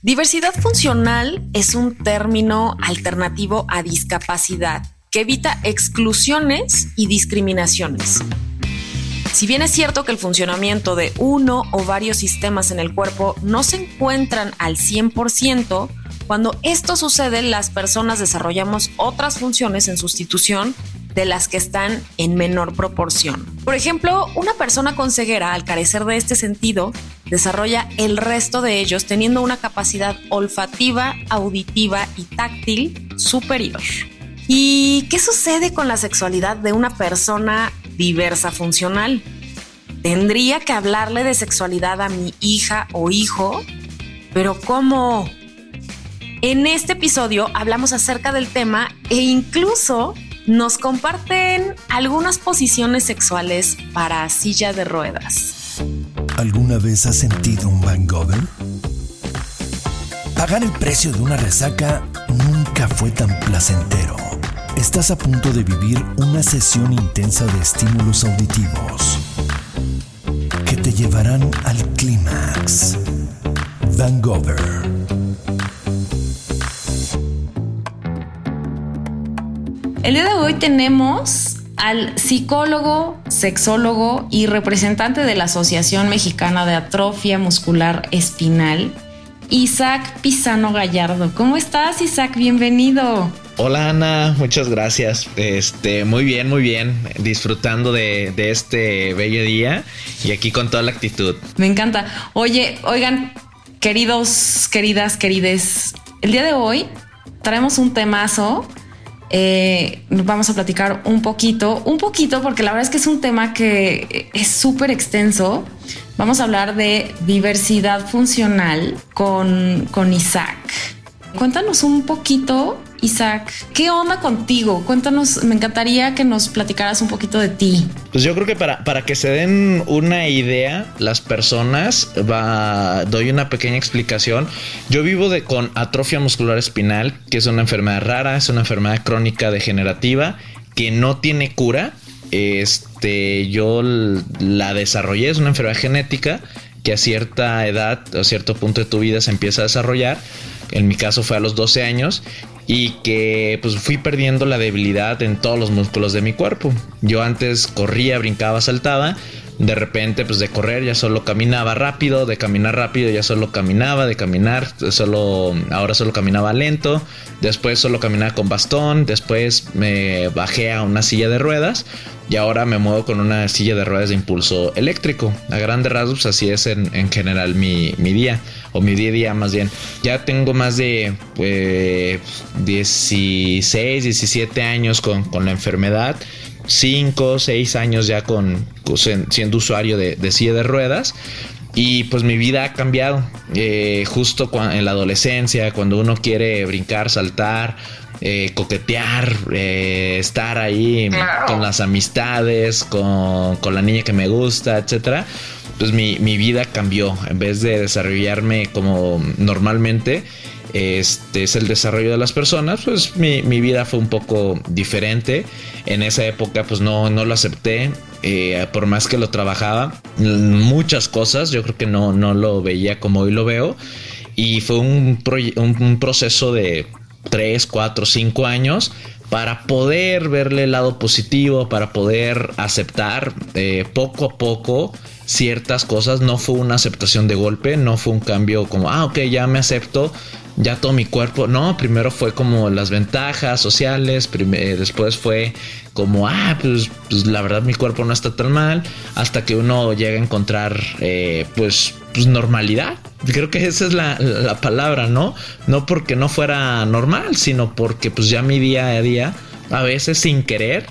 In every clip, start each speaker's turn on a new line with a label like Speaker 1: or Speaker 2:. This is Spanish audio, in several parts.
Speaker 1: Diversidad funcional es un término alternativo a discapacidad que evita exclusiones y discriminaciones. Si bien es cierto que el funcionamiento de uno o varios sistemas en el cuerpo no se encuentran al 100%, cuando esto sucede las personas desarrollamos otras funciones en sustitución de las que están en menor proporción. Por ejemplo, una persona con ceguera, al carecer de este sentido, desarrolla el resto de ellos teniendo una capacidad olfativa, auditiva y táctil superior. ¿Y qué sucede con la sexualidad de una persona diversa funcional? ¿Tendría que hablarle de sexualidad a mi hija o hijo? Pero ¿cómo? En este episodio hablamos acerca del tema e incluso nos comparten algunas posiciones sexuales para silla de ruedas.
Speaker 2: ¿Alguna vez has sentido un hangover? Pagar el precio de una resaca nunca fue tan placentero. Estás a punto de vivir una sesión intensa de estímulos auditivos que te llevarán al clímax. Vangover.
Speaker 1: El día de hoy tenemos al psicólogo, sexólogo y representante de la Asociación Mexicana de Atrofia Muscular Espinal, Isaac Pisano Gallardo. ¿Cómo estás, Isaac? Bienvenido.
Speaker 3: Hola Ana, muchas gracias. Este, muy bien, muy bien. Disfrutando de, este bello día y aquí con toda la actitud.
Speaker 1: Me encanta. Oye, oigan, queridos, queridas, querides, el día de hoy traemos un temazo. Eh, vamos a platicar un poquito, un poquito, porque la verdad es que es un tema que es súper extenso. Vamos a hablar de diversidad funcional con, con Isaac. Cuéntanos un poquito Isaac, ¿qué onda contigo? Cuéntanos, me encantaría que nos platicaras un poquito de ti.
Speaker 3: Pues yo creo que para, para que se den una idea, las personas, va, doy una pequeña explicación. Yo vivo de, con atrofia muscular espinal, que es una enfermedad rara, es una enfermedad crónica degenerativa que no tiene cura. Este, yo la desarrollé, es una enfermedad genética que a cierta edad, a cierto punto de tu vida se empieza a desarrollar. En mi caso fue a los 12 años y que pues fui perdiendo la debilidad en todos los músculos de mi cuerpo. Yo antes corría, brincaba, saltaba, de repente pues de correr ya solo caminaba rápido, de caminar rápido ya solo caminaba, de caminar solo ahora solo caminaba lento, después solo caminaba con bastón, después me bajé a una silla de ruedas y ahora me muevo con una silla de ruedas de impulso eléctrico. A grandes rasgos así es en, general mi, día, o mi día a día más bien. Ya tengo más de 16, eh, 17 años con, la enfermedad. 5, 6 años ya con, siendo usuario de, silla de ruedas. Y pues mi vida ha cambiado. Eh, justo en la adolescencia, cuando uno quiere brincar, saltar, eh, coquetear, eh, estar ahí con las amistades, con, la niña que me gusta, etcétera. Pues mi, vida cambió. En vez de desarrollarme como normalmente, este es el desarrollo de las personas, pues mi, vida fue un poco diferente. En esa época, pues no, no lo acepté. Eh, por más que lo trabajaba, muchas cosas, yo creo que no, no lo veía como hoy lo veo. Y fue un, un proceso de 3, 4, 5 años para poder verle el lado positivo, para poder aceptar eh, poco a poco ciertas cosas. No fue una aceptación de golpe, no fue un cambio como, ah, ok, ya me acepto, ya todo mi cuerpo. No, primero fue como las ventajas sociales, eh, después fue como, ah, pues, pues, la verdad mi cuerpo no está tan mal, hasta que uno llega a encontrar, eh, pues, pues, normalidad. Creo que esa es la, la, palabra, ¿no? No porque no fuera normal, sino porque pues ya mi día a día, a veces sin querer,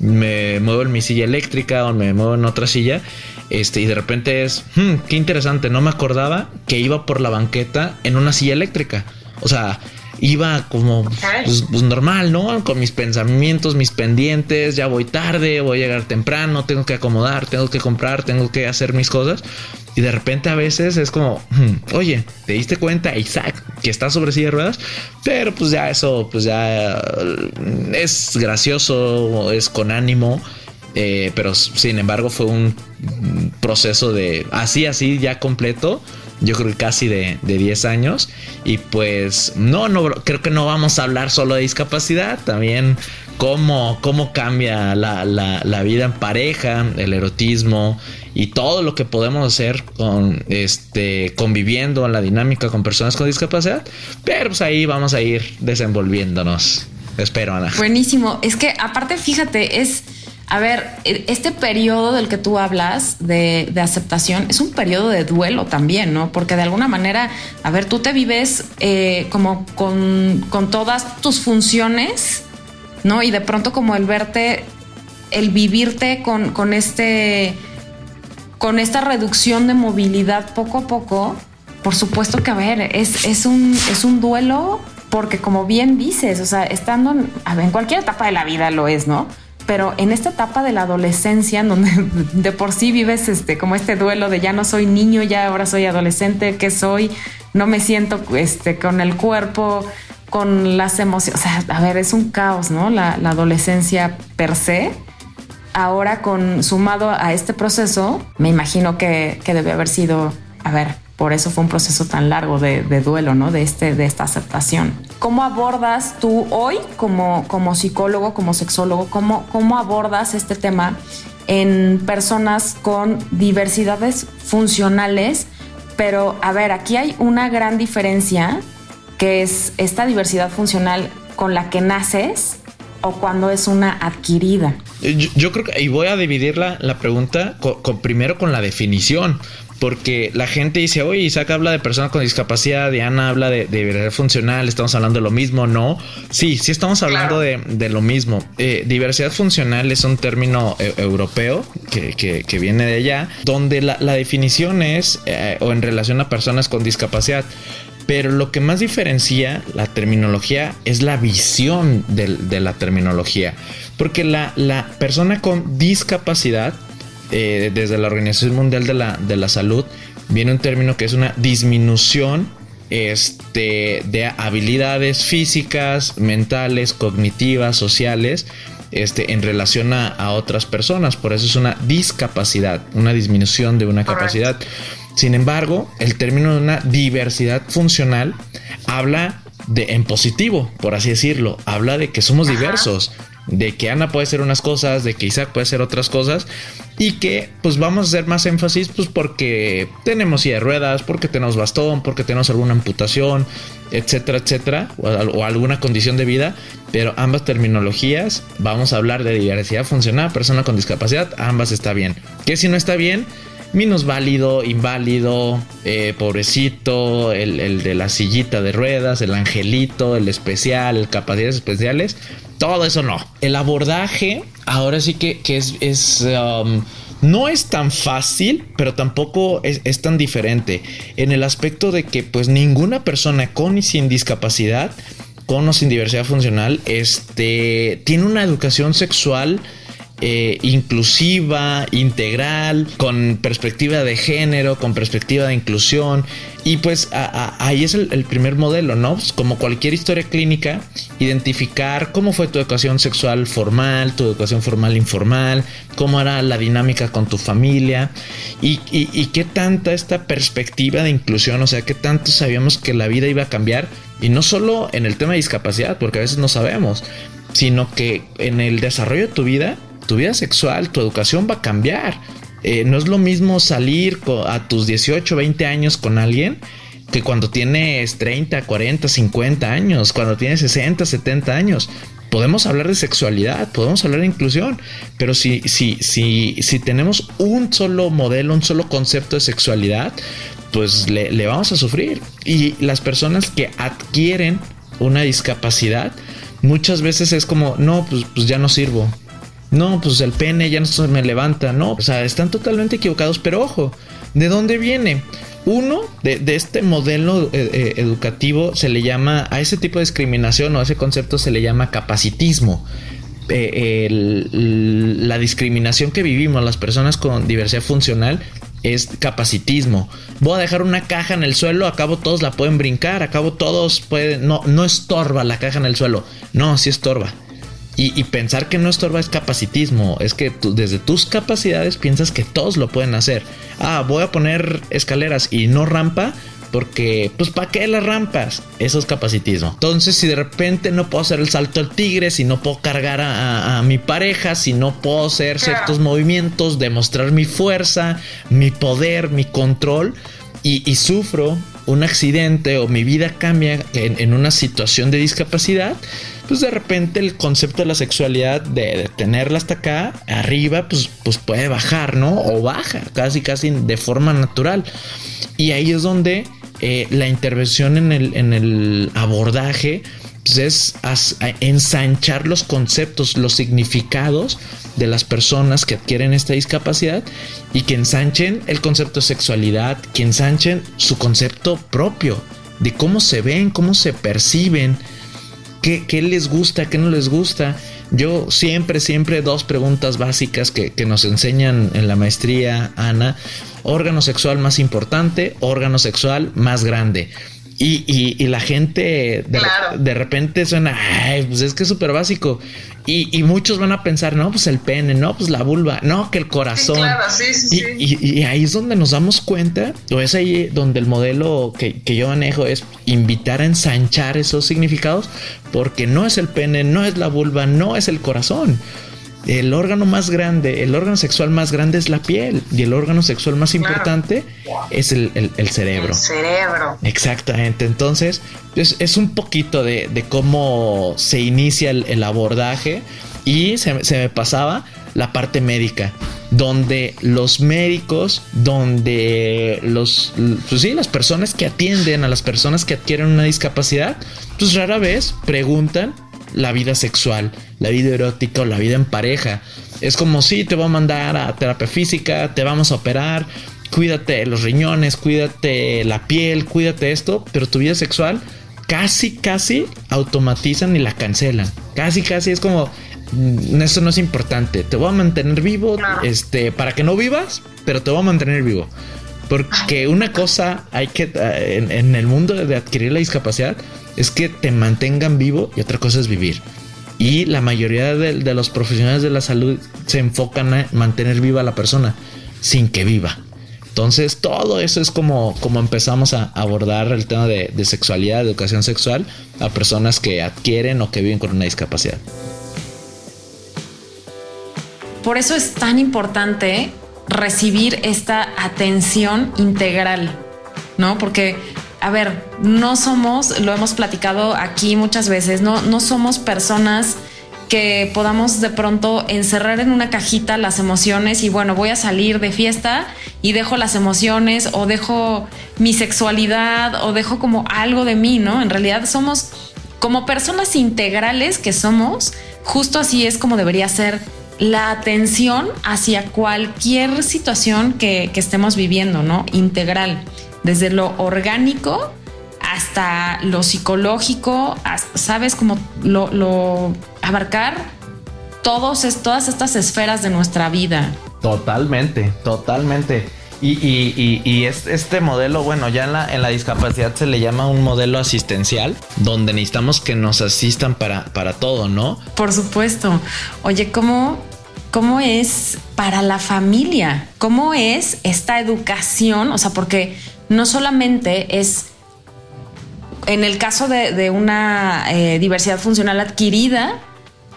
Speaker 3: me muevo en mi silla eléctrica o me muevo en otra silla. Este, y de repente es, hmm, qué interesante, no me acordaba que iba por la banqueta en una silla eléctrica. O sea, iba como pues, pues, normal, ¿no? Con mis pensamientos, mis pendientes, ya voy tarde, voy a llegar temprano, tengo que acomodar, tengo que comprar, tengo que hacer mis cosas. Y de repente a veces es como, hmm, oye, ¿te diste cuenta, Isaac, que está sobre silla de ruedas? Pero pues ya eso, pues ya mm, es gracioso, es con ánimo. Eh, pero sin embargo fue un proceso de así, así, ya completo yo creo que casi de, de 10 años. Y pues no, no, creo que no vamos a hablar solo de discapacidad, también cómo, cómo cambia la, la, vida en pareja, el erotismo y todo lo que podemos hacer con este conviviendo en la dinámica con personas con discapacidad. Pero pues ahí vamos a ir desenvolviéndonos. Espero, Ana.
Speaker 1: Buenísimo. Es que aparte, fíjate, es a ver, e, este periodo del que tú hablas de, aceptación es un periodo de duelo también, ¿no? Porque de alguna manera, a ver, tú te vives eh, como con, todas tus funciones, ¿no? Y de pronto como el verte, el vivirte con, con este, con esta reducción de movilidad poco a poco, por supuesto que, a ver, es, es, un, es un duelo porque como bien dices, o sea, estando en cualquier etapa de la vida lo es, ¿no? Pero en esta etapa de la adolescencia, en donde de por sí vives este, como este duelo de ya no soy niño, ya ahora soy adolescente, ¿qué soy? No me siento este, con el cuerpo, con las emociones. O sea, a ver, es un caos, ¿no? La, adolescencia per se. Ahora, con sumado a este proceso, me imagino que, que debe haber sido, a ver, por eso fue un proceso tan largo de, duelo, ¿no? De, este, de esta aceptación. ¿Cómo abordas tú hoy como, como psicólogo, como sexólogo, cómo, cómo abordas este tema en personas con diversidades funcionales? Pero, a ver, aquí hay una gran diferencia, que es esta diversidad funcional con la que naces o cuando es una adquirida?
Speaker 3: Yo, creo que, y voy a dividir la, pregunta primero con la definición, porque la gente dice, oye, Isaac habla de personas con discapacidad, Diana habla de, diversidad funcional, estamos hablando de lo mismo, ¿no? Sí, sí estamos hablando de, lo mismo. Eh, diversidad funcional es un término eh, europeo que, viene de allá, donde la, definición es, eh, o en relación a personas con discapacidad, pero lo que más diferencia la terminología es la visión de, la terminología, porque la, la persona con discapacidad eh, desde la Organización Mundial de la, de la Salud viene un término que es una disminución este, de habilidades físicas, mentales, cognitivas, sociales, este, en relación a, otras personas. Por eso es una discapacidad, una disminución de una capacidad. Sin embargo, el término de una diversidad funcional habla de en positivo, por así decirlo, habla de que somos diversos, de que Ana puede ser unas cosas, de que Isaac puede ser otras cosas y que pues vamos a hacer más énfasis pues porque tenemos silla de ruedas, porque tenemos bastón, porque tenemos alguna amputación, etcétera, etcétera, o, alguna condición de vida, pero ambas terminologías, vamos a hablar de diversidad funcional, persona con discapacidad, ambas está bien. Que si no está bien, válido, inválido, eh, pobrecito, el, el, de la sillita de ruedas, el angelito, el especial, capacidades especiales, todo eso no. El abordaje, ahora sí que, es, um, no es tan fácil, pero tampoco es, tan diferente. En el aspecto de que, pues, ninguna persona con y sin discapacidad, con o sin diversidad funcional, este, tiene una educación sexual eh, inclusiva, integral, con perspectiva de género, con perspectiva de inclusión. Y pues ahí es el, primer modelo, ¿no? Pues, como cualquier historia clínica, identificar cómo fue tu educación sexual formal, tu educación formal informal, cómo era la dinámica con tu familia y, y qué tanta esta perspectiva de inclusión, o sea, qué tanto sabíamos que la vida iba a cambiar. Y no solo en el tema de discapacidad, porque a veces no sabemos, sino que en el desarrollo de tu vida tu vida sexual, tu educación va a cambiar. Eh, no es lo mismo salir a tus 18, 20 años con alguien que cuando tienes 30, 40, 50 años, cuando tienes 60, 70 años. Podemos hablar de sexualidad, podemos hablar de inclusión, pero si, si, si, si tenemos un solo modelo, un solo concepto de sexualidad, pues le, vamos a sufrir. Y las personas que adquieren una discapacidad, muchas veces es como, no, pues, pues ya no sirvo, no, pues el pene ya no se me levanta, no, o sea, están totalmente equivocados, pero ojo, ¿de dónde viene? Uno, de, este modelo eh, eh, educativo se le llama, a ese tipo de discriminación o a ese concepto se le llama capacitismo. Eh, la discriminación que vivimos las personas con diversidad funcional es capacitismo. Voy a dejar una caja en el suelo, acabo todos la pueden brincar, acabo todos pueden, no, no estorba la caja en el suelo, no, sí estorba Y, pensar que no estorba es capacitismo, es que tú, desde tus capacidades piensas que todos lo pueden hacer. Ah, voy a poner escaleras y no rampa, porque, pues, ¿para qué las rampas? Eso es capacitismo. Entonces, si de repente no puedo hacer el salto al tigre, si no puedo cargar a, mi pareja, si no puedo hacer ciertos movimientos, demostrar mi fuerza, mi poder, mi control, y, sufro un accidente o mi vida cambia en, una situación de discapacidad, pues de repente el concepto de la sexualidad, de, tenerla hasta acá, arriba, pues, pues puede bajar, ¿no? O baja, casi, casi de forma natural. Y ahí es donde eh, la intervención en el, en el abordaje pues, es ensanchar los conceptos, los significados de las personas que adquieren esta discapacidad y que ensanchen el concepto de sexualidad, que ensanchen su concepto propio de cómo se ven, cómo se perciben, qué, les gusta, qué no les gusta. Yo siempre, siempre dos preguntas básicas que, que nos enseñan en la maestría, Ana, órgano sexual más importante, órgano sexual más grande. Y, y, la gente de, de, repente suena, ay, pues es que es súper básico. Y, y, muchos van a pensar, no, pues el pene, no, pues la vulva, no, que el corazón. claro, sí, sí, y, ahí es donde nos damos cuenta, o es ahí donde el modelo que, que yo manejo es invitar a ensanchar esos significados, porque no es el pene, no es la vulva, no es el corazón el órgano más grande, el órgano sexual más grande es la piel y el órgano sexual más importante es el, cerebro.
Speaker 4: El cerebro.
Speaker 3: Exactamente. Entonces, es, un poquito de, cómo se inicia el, abordaje y se, me pasaba la parte médica, donde los médicos, donde los, pues sí, las personas que atienden a las personas que adquieren una discapacidad, pues rara vez preguntan la vida sexual, la vida erótica o la vida en pareja. Es como si te voy a mandar a terapia física, te vamos a operar, cuídate los riñones, cuídate la piel, cuídate esto, pero tu vida sexual casi, casi automatizan y la cancelan. Casi, casi es como, mm, eso no es importante, te voy a mantener vivo, este, para que no vivas, pero te voy a mantener vivo. Porque una cosa hay que, eh, en el mundo de adquirir la discapacidad, es que te mantengan vivo y otra cosa es vivir. Y la mayoría de, los profesionales de la salud se enfocan a mantener viva a la persona sin que viva. Entonces, todo eso es como, como empezamos a abordar el tema de, sexualidad, educación sexual a personas que adquieren o que viven con una discapacidad.
Speaker 1: Por eso es tan importante recibir esta atención integral, ¿no? Porque a ver, no somos, lo hemos platicado aquí muchas veces, no, no somos personas que podamos de pronto encerrar en una cajita las emociones y bueno, voy a salir de fiesta y dejo las emociones o dejo mi sexualidad o dejo como algo de mí, ¿no? En realidad somos como personas integrales que somos, justo así es como debería ser la atención hacia cualquier situación que, que estemos viviendo, ¿no? Integral desde lo orgánico hasta lo psicológico, sabes, como lo, abarcar todos todas estas esferas de nuestra vida.
Speaker 3: Totalmente, totalmente. Y, este modelo, bueno, ya en la, en la, discapacidad se le llama un modelo asistencial, donde necesitamos que nos asistan para, para todo, ¿no?
Speaker 1: Por supuesto. Oye, ¿cómo, ¿cómo es para la familia? ¿Cómo es esta educación? O sea, porque no solamente es, en el caso de, una eh, diversidad funcional adquirida,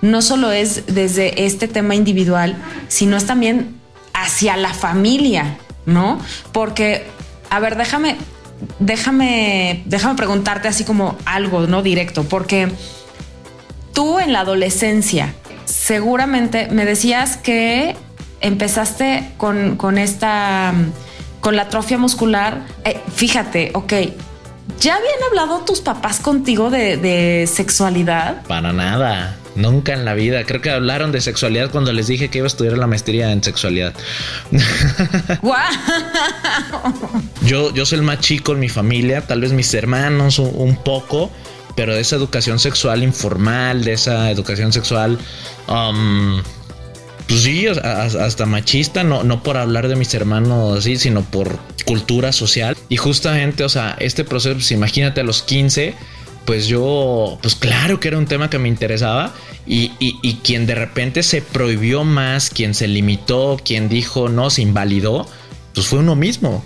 Speaker 1: no solo es desde este tema individual, sino es también hacia la familia, ¿no? Porque, a ver, déjame, déjame, déjame preguntarte así como algo, ¿no? Directo, porque tú en la adolescencia, seguramente me decías que empezaste con, con esta con la atrofia muscular, eh, fíjate, ok, ¿ya habían hablado tus papás contigo de, sexualidad?
Speaker 3: Para nada. Nunca en la vida. Creo que hablaron de sexualidad cuando les dije que iba a estudiar la maestría en sexualidad. yo, yo soy el más chico en mi familia, tal vez mis hermanos un, poco, pero de esa educación sexual informal, de esa educación sexual um, pues sí, hasta machista, no, no por hablar de mis hermanos así, sino por cultura social. Y justamente, o sea, este proceso, pues imagínate a los 15, pues yo, pues claro que era un tema que me interesaba Y, y, quien de repente se prohibió más, quien se limitó, quien dijo no, se invalidó, pues fue uno mismo.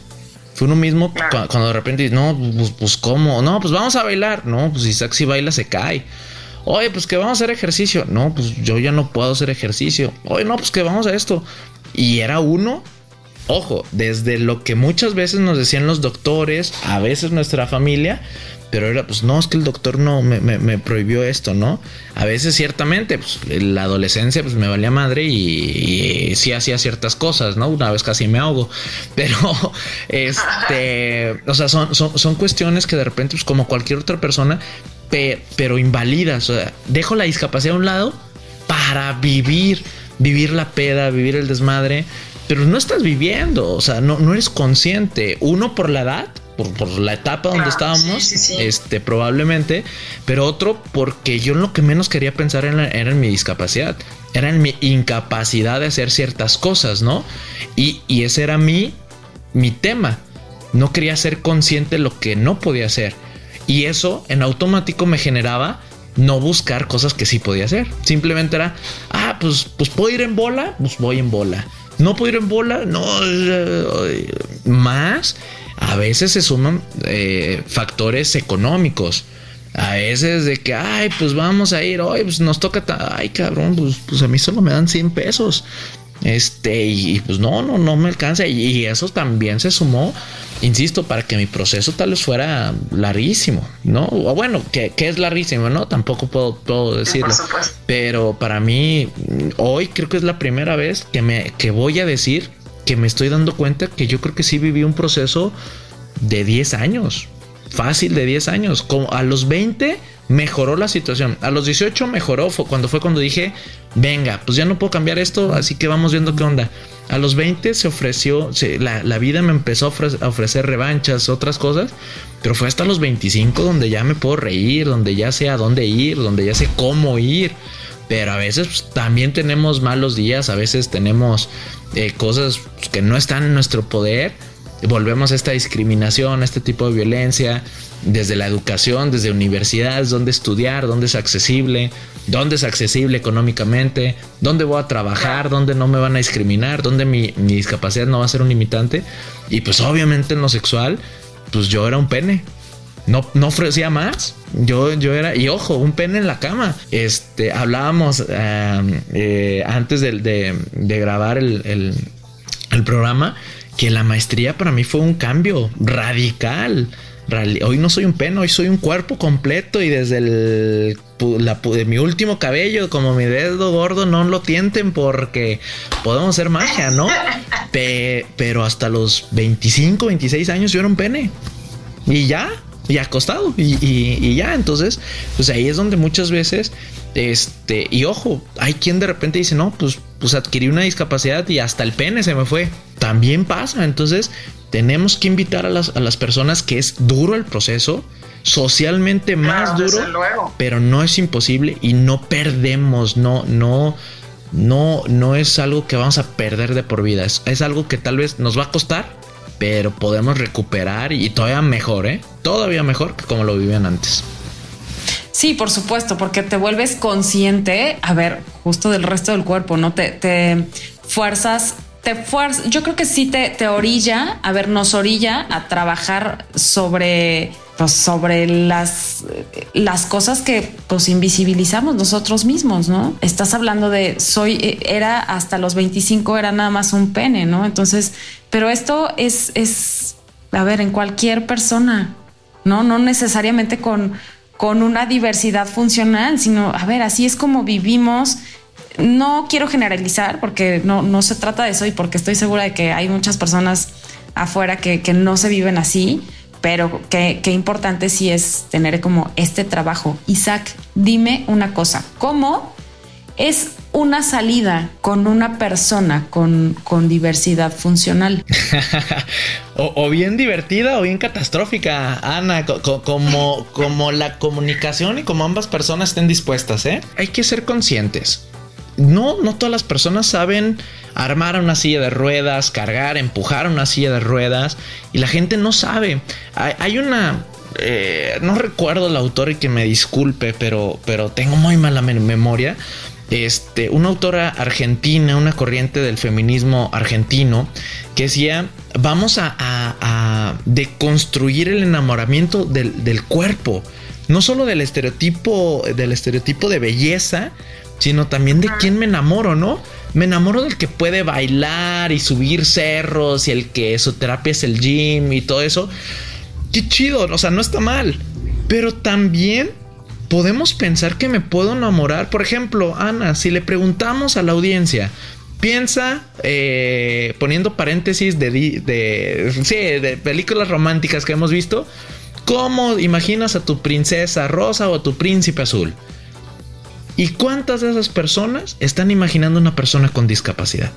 Speaker 3: Fue uno mismo cuando, de repente dice, no, pues, pues cómo, no, pues vamos a bailar. No, pues Isaac si baila se cae. Oye, pues que vamos a hacer ejercicio. No, pues yo ya no puedo hacer ejercicio. Oye, no, pues que vamos a esto. Y era uno ojo, desde lo que muchas veces nos decían los doctores, a veces nuestra familia, pero era pues no, es que el doctor no me, prohibió esto, ¿no? A veces ciertamente, pues la adolescencia pues me valía madre y, sí hacía ciertas cosas, ¿no? Una vez casi me ahogo, pero este, o sea, son, son, cuestiones que de repente pues como cualquier otra persona, pero invalidas, o sea, dejo la discapacidad a un lado para vivir, vivir la peda, vivir el desmadre, pero no estás viviendo, o sea, no, no eres consciente, uno por la edad por, la etapa donde estábamos, este, probablemente, pero otro porque yo lo que menos quería pensar era, en mi discapacidad, era en mi incapacidad de hacer ciertas cosas, ¿no? Y, ese era mi, mi tema. No quería ser consciente de lo que no podía hacer. Y eso en automático me generaba no buscar cosas que sí podía hacer. Simplemente era, ah, pues, pues puedo ir en bola, pues voy en bola. No puedo ir en bola, no. Más a veces se suman eh, factores económicos. A veces de que, ay, pues vamos a ir, hoy pues nos toca, ay, cabrón, pues, pues, a mí solo me dan 100 pesos. Este, y, pues no, no, no me alcanza. Y, eso también se sumó, insisto, para que mi proceso tal vez fuera larguísimo, ¿no? O bueno, que, es larguísimo, ¿no? Tampoco puedo, puedo decirlo. Pero para mí, hoy creo que es la primera vez que me que voy a decir que me estoy dando cuenta que yo creo que sí viví un proceso de 10 años. Fácil de 10 años. Como a los 20 mejoró la situación. A los 18 mejoró fue cuando fue cuando dije, venga, pues ya no puedo cambiar esto, así que vamos viendo qué onda. A los 20 se ofreció, la, vida me empezó a ofrecer, revanchas, otras cosas, pero fue hasta los 25 donde ya me puedo reír, donde ya sé a dónde ir, donde ya sé cómo ir. Pero a veces pues, también tenemos malos días, a veces tenemos eh, cosas que no están en nuestro poder. Volvemos a esta discriminación, a este tipo de violencia, desde la educación, desde universidades, dónde estudiar, dónde es accesible, dónde es accesible económicamente, dónde voy a trabajar, dónde no me van a discriminar, dónde mi, mi discapacidad no va a ser un limitante. Y pues obviamente en lo sexual, pues yo era un pene no, no ofrecía más. Yo, yo era, y ojo, un pene en la cama. Este, hablábamos eh, antes de, grabar el, programa que la maestría para mí fue un cambio radical. Hoy no soy un pene, hoy soy un cuerpo completo y desde el, de mi último cabello, como mi dedo gordo, no lo tienten porque podemos hacer magia, ¿no? pero hasta los 25, 26 años yo era un pene. Y ya, y acostado y, ya. Entonces pues ahí es donde muchas veces este y ojo hay quien de repente dice no pues pues adquirí una discapacidad y hasta el pene se me fue también pasa. Entonces tenemos que invitar a las, a las personas que es duro el proceso socialmente más duro pero no es imposible y no perdemos no no no no es algo que vamos a perder de por vida. Es algo que tal vez nos va a costar pero podemos recuperar y todavía mejor, ¿eh? Todavía mejor que como lo vivían antes.
Speaker 1: Sí, por supuesto, porque te vuelves consciente, a ver, justo del resto del cuerpo, ¿no? Te, fuerzas, te fuerzas, yo creo que sí te, te orilla, a ver, nos orilla a trabajar sobre pues, sobre las, las cosas que pues invisibilizamos nosotros mismos, ¿no? Estás hablando de soy, era hasta los 25 era nada más un pene, ¿no? Entonces, pero esto es, es, a ver, en cualquier persona, ¿no? No necesariamente con, con una diversidad funcional, sino, a ver, así es como vivimos. No quiero generalizar porque no, no se trata de eso y porque estoy segura de que hay muchas personas afuera que, que no se viven así, pero qué, importante sí es tener como este trabajo. Isaac, dime una cosa, ¿cómo es una salida con una persona con, diversidad funcional.
Speaker 3: o, bien divertida o bien catastrófica, Ana, como, como la comunicación y como ambas personas estén dispuestas, ¿eh? Hay que ser conscientes no, no todas las personas saben armar una silla de ruedas, cargar, empujar una silla de ruedas y la gente no sabe. Hay, una, eh, no recuerdo el autor y que me disculpe, pero, pero tengo muy mala memoria. Este, una autora argentina, una corriente del feminismo argentino, que decía, vamos a, deconstruir el enamoramiento del, del, cuerpo, no solo del estereotipo, del estereotipo de belleza, sino también de quién me enamoro, ¿no? Me enamoro del que puede bailar y subir cerros y el que su terapia es el gym y todo eso. Qué chido, o sea, no está mal. Pero también podemos pensar que me puedo enamorar. Por ejemplo, Ana, si le preguntamos a la audiencia, piensa, eh, poniendo paréntesis de, de, sí, de películas románticas que hemos visto, ¿cómo imaginas a tu princesa rosa o a tu príncipe azul? ¿Y cuántas de esas personas están imaginando una persona con discapacidad?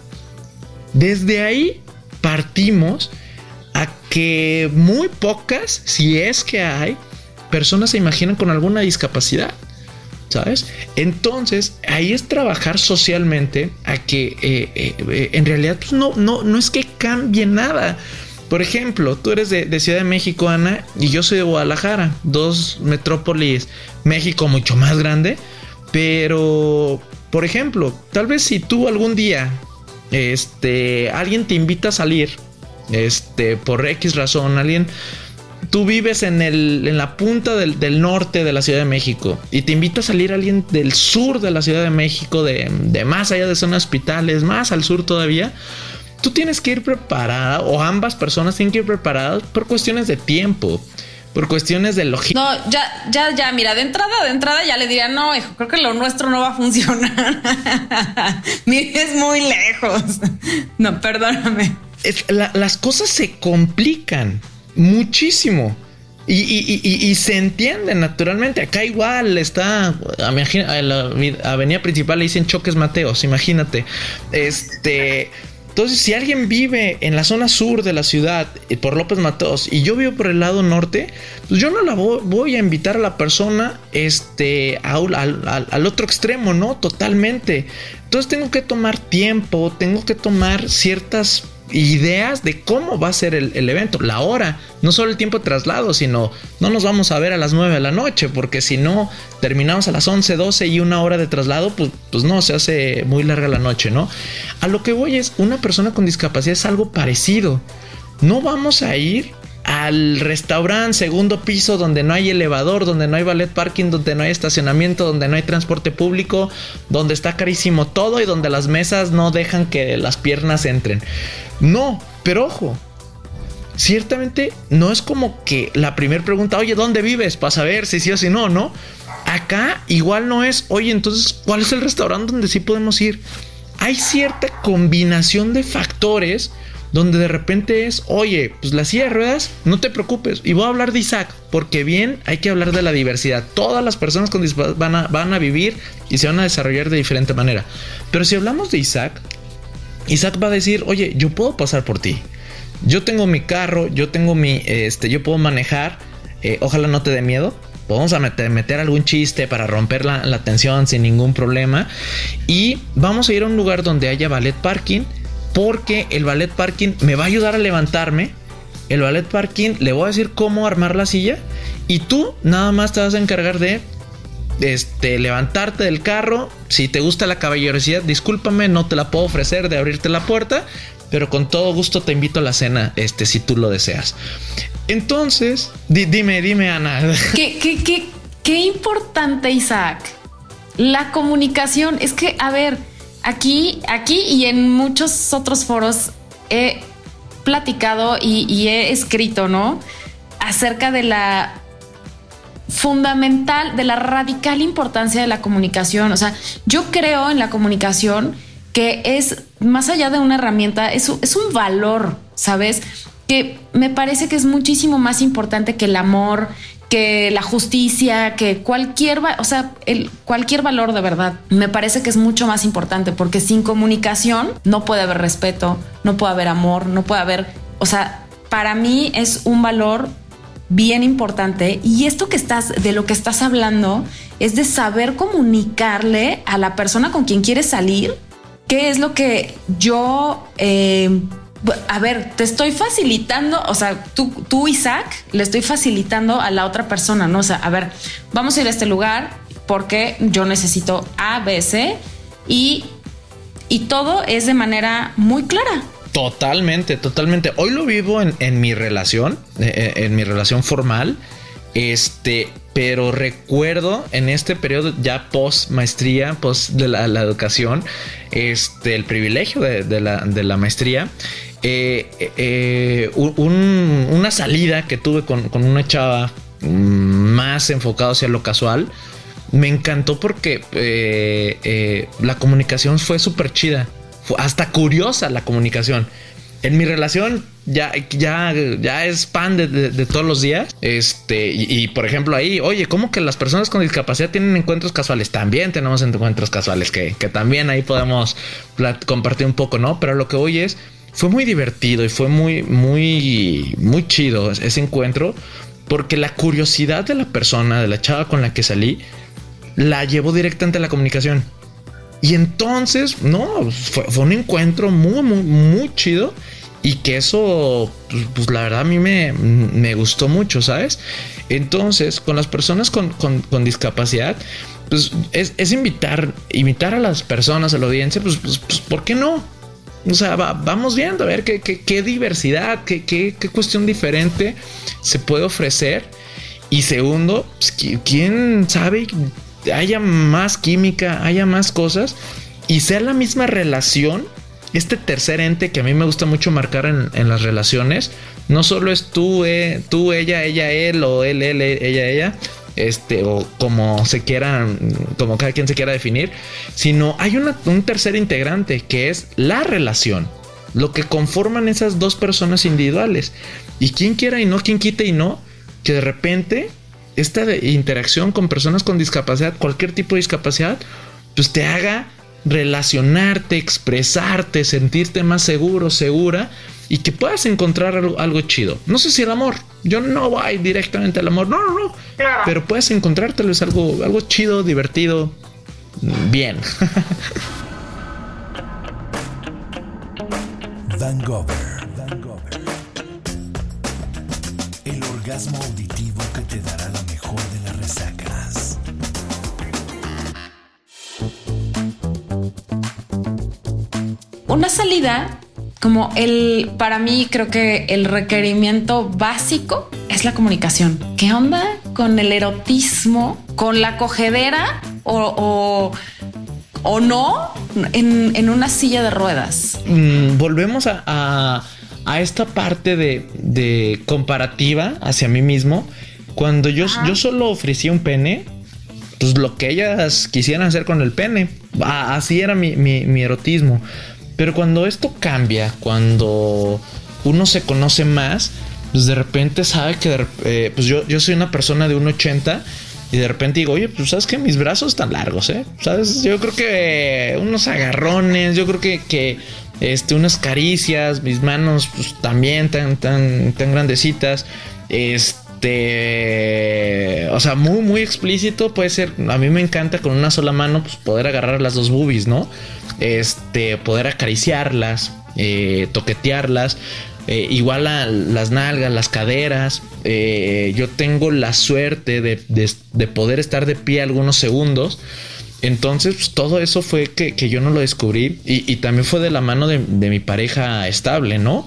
Speaker 3: Desde ahí partimos a que muy pocas, si es que hay, personas se imaginan con alguna discapacidad. ¿Sabes? Entonces, ahí es trabajar socialmente a que eh, eh, en realidad pues, no, no, no es que cambie nada. Por ejemplo, tú eres de, Ciudad de México, Ana, y yo soy de Guadalajara, dos metrópolis, México mucho más grande, pero, por ejemplo, tal vez si tú algún día, este, alguien te invita a salir, este, por X razón, alguien, tú vives en, el, en la punta del, del, norte de la Ciudad de México y te invita a salir alguien del sur de la Ciudad de México, de, de más allá de zonas hospitales, más al sur todavía, tú tienes que ir preparada o ambas personas tienen que ir preparadas por cuestiones de tiempo por cuestiones de lógica.
Speaker 1: No, ya, ya, ya, mira, de entrada, de entrada ya le diría, no, hijo, creo que lo nuestro no va a funcionar. es muy lejos. No, perdóname.
Speaker 3: las cosas se complican muchísimo. Y, se entienden naturalmente. Acá igual está, imagina, la avenida principal le dicen choques Mateos, imagínate. Este, entonces, si alguien vive en la zona sur de la ciudad, eh, por López Mateos, y yo vivo por el lado norte, pues yo no la voy, a invitar a la persona este, al, al otro extremo, ¿no? Totalmente. Entonces tengo que tomar tiempo, tengo que tomar ciertas ideas de cómo va a ser el, evento, la hora, no solo el tiempo de traslado, sino no nos vamos a ver a las 9 de la noche, porque si no terminamos a las 11, 12 y una hora de traslado, pues, pues no, se hace muy larga la noche, ¿no? A lo que voy es, una persona con discapacidad es algo parecido. No vamos a ir al restaurante segundo piso donde no hay elevador, donde no hay ballet parking, donde no hay estacionamiento, donde no hay transporte público, donde está carísimo todo y donde las mesas no dejan que las piernas entren. No, pero ojo, ciertamente no es como que la primera pregunta, oye, ¿dónde vives? Para saber si sí o si no, ¿no? Acá igual no es, oye, entonces, ¿cuál es el restaurante donde sí podemos ir? Hay cierta combinación de factores donde de repente es, oye, pues la silla de ruedas, no te preocupes. Y voy a hablar de Isaac, porque bien hay que hablar de la diversidad. Todas las personas con discapacidad van a, van a vivir y se van a desarrollar de diferente manera. Pero si hablamos de Isaac, Isaac va a decir, oye, yo puedo pasar por ti. Yo tengo mi carro, yo tengo mi, este, yo puedo manejar. Eh, ojalá no te dé miedo. Vamos a meter, meter algún chiste para romper la, la tensión sin ningún problema. Y vamos a ir a un lugar donde haya ballet parking porque el ballet parking me va a ayudar a levantarme. El ballet parking le voy a decir cómo armar la silla y tú nada más te vas a encargar de este, levantarte del carro. Si te gusta la caballerosidad, discúlpame, no te la puedo ofrecer de abrirte la puerta, pero con todo gusto te invito a la cena, este, si tú lo deseas. Entonces, dime, dime, Ana.
Speaker 1: ¿Qué, qué, qué, qué importante, Isaac. La comunicación es que, a ver, aquí, aquí y en muchos otros foros he platicado y, he escrito, ¿no? Acerca de la fundamental, de la radical importancia de la comunicación. O sea, yo creo en la comunicación que es más allá de una herramienta, es, un valor, ¿sabes? Que me parece que es muchísimo más importante que el amor, que la justicia, que cualquier, o sea, el, cualquier valor de verdad, me parece que es mucho más importante porque sin comunicación no puede haber respeto, no puede haber amor, no puede haber, o sea, para mí es un valor bien importante. Y esto que estás, de lo que estás hablando, es de saber comunicarle a la persona con quien quieres salir qué es lo que yo... Eh, a ver, te estoy facilitando, o sea, tú, tú, Isaac, le estoy facilitando a la otra persona, ¿no? O sea, a ver, vamos a ir a este lugar porque yo necesito A, B, C y, y todo es de manera muy clara.
Speaker 3: Totalmente, totalmente. Hoy lo vivo en, mi relación, eh, eh, en mi relación formal. Este, pero recuerdo en este periodo ya post maestría, post de la, educación, este, el privilegio de, la, maestría, eh, una salida que tuve con, una chava más enfocado hacia lo casual, me encantó porque la comunicación fue súper chida hasta curiosa la comunicación. En mi relación ya, ya, ya es pan de, todos los días. Este, y, por ejemplo, ahí, oye, ¿cómo que las personas con discapacidad tienen encuentros casuales? También tenemos encuentros casuales que, también ahí podemos compartir un poco, ¿no? Pero lo que hoy es, fue muy divertido y fue muy, muy, muy chido ese encuentro porque la curiosidad de la persona, de la chava con la que salí, la llevó directamente a la comunicación. Y entonces, no, fue, un encuentro muy, muy, muy chido. Y que eso, pues, pues la verdad a mí me, me, gustó mucho, ¿sabes? Entonces, con las personas con, con, discapacidad, pues es, invitar, invitar a las personas, a la audiencia, pues, pues, pues ¿por qué no? O sea, vamos viendo a ver qué, qué, diversidad, qué, qué, qué, cuestión diferente se puede ofrecer. Y segundo, pues, ¿quién sabe haya más química, haya más cosas y sea la misma relación. Este tercer ente que a mí me gusta mucho marcar en, las relaciones, no solo es tú, eh, tú, ella, ella, él o él, él, ella, ella, este, o como se quiera, como cada quien se quiera definir, sino hay un tercer integrante que es la relación, lo que conforman esas dos personas individuales. Y quien quiera y no, quien quite y no, que de repente esta interacción con personas con discapacidad, cualquier tipo de discapacidad, pues te haga relacionarte, expresarte, sentirte más seguro, segura y que puedas encontrar algo, chido. No sé si el amor, yo no voy directamente al amor, no, no, no, pero puedes encontrar tal vez algo, algo chido, divertido, bien.
Speaker 2: Van Gogh. El orgasmo auditivo que te dará la de las resacas.
Speaker 1: Una salida, como el, para mí creo que el requerimiento básico es la comunicación. ¿Qué onda con el erotismo, con la cogedera o, o, no en, una silla de ruedas?
Speaker 3: Mm, volvemos a, a, esta parte de, de comparativa hacia mí mismo cuando yo, yo solo ofrecía un pene, pues lo que ellas quisieran hacer con el pene. Así era mi, erotismo. Pero cuando esto cambia, cuando uno se conoce más, pues de repente sabe que eh, pues yo, yo soy una persona de 1,80 y de repente digo, oye, pues sabes que mis brazos están largos, ¿eh? Sabes, yo creo que unos agarrones, yo creo que, que este, unas caricias, mis manos pues, también tan, tan, tan grandecitas. Este o sea, muy, muy explícito puede ser. A mí me encanta con una sola mano pues, poder agarrar las dos boobies, ¿no? Este, poder acariciarlas, eh, toquetearlas. Eh, igual a las nalgas, las caderas. Eh, yo tengo la suerte de, poder estar de pie algunos segundos. Entonces, pues, todo eso fue que, yo no lo descubrí. Y, también fue de la mano de, de mi pareja estable, ¿no?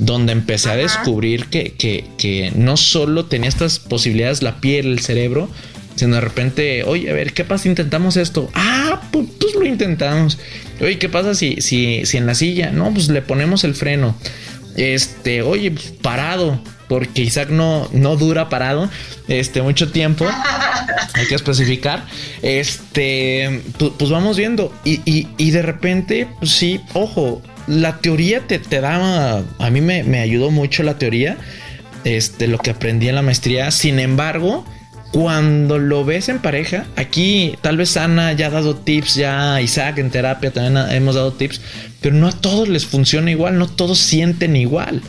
Speaker 3: donde empecé a descubrir que, no solo tenía estas posibilidades la piel, el cerebro, de repente, oye, a ver, ¿qué pasa si intentamos esto? Ah, pues, pues, lo intentamos. Oye, ¿qué pasa si, si, si en la silla? No, pues le ponemos el freno. Este, oye, pues, parado, porque Isaac no, no dura parado este, mucho tiempo. Hay que especificar. Este, pues, vamos viendo. Y, y, de repente, pues sí, ojo, la teoría te, te da, a mí me, ayudó mucho la teoría, este, lo que aprendí en la maestría. Sin embargo, cuando lo ves en pareja, aquí tal vez Ana ya ha dado tips, ya Isaac en terapia también hemos dado tips, pero no a todos les funciona igual, no todos sienten igual.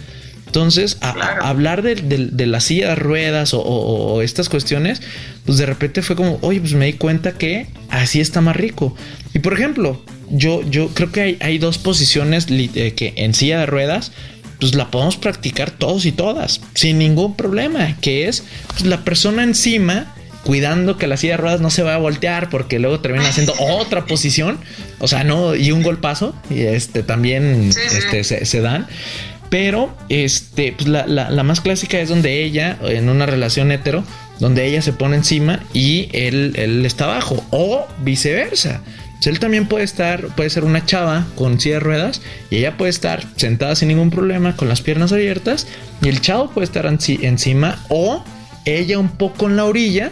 Speaker 3: Entonces, hablar de, la silla de ruedas o, estas cuestiones, pues de repente fue como, oye, pues me di cuenta que así está más rico. Y por ejemplo, yo, yo creo que hay, dos posiciones eh, que en silla de ruedas, pues la podemos practicar todos y todas, sin ningún problema, que es pues, la persona encima cuidando que la silla de ruedas no se vaya a voltear porque luego termina haciendo otra posición, o sea, no, y un golpazo, y este también Este, se, dan. Pero este, pues la, la, más clásica es donde ella, en una relación hetero, donde ella se pone encima y él, él está abajo, o viceversa. Él también puede estar, puede ser una chava con silla de ruedas y ella puede estar sentada sin ningún problema, con las piernas abiertas, y el chavo puede estar encima, o ella un poco en la orilla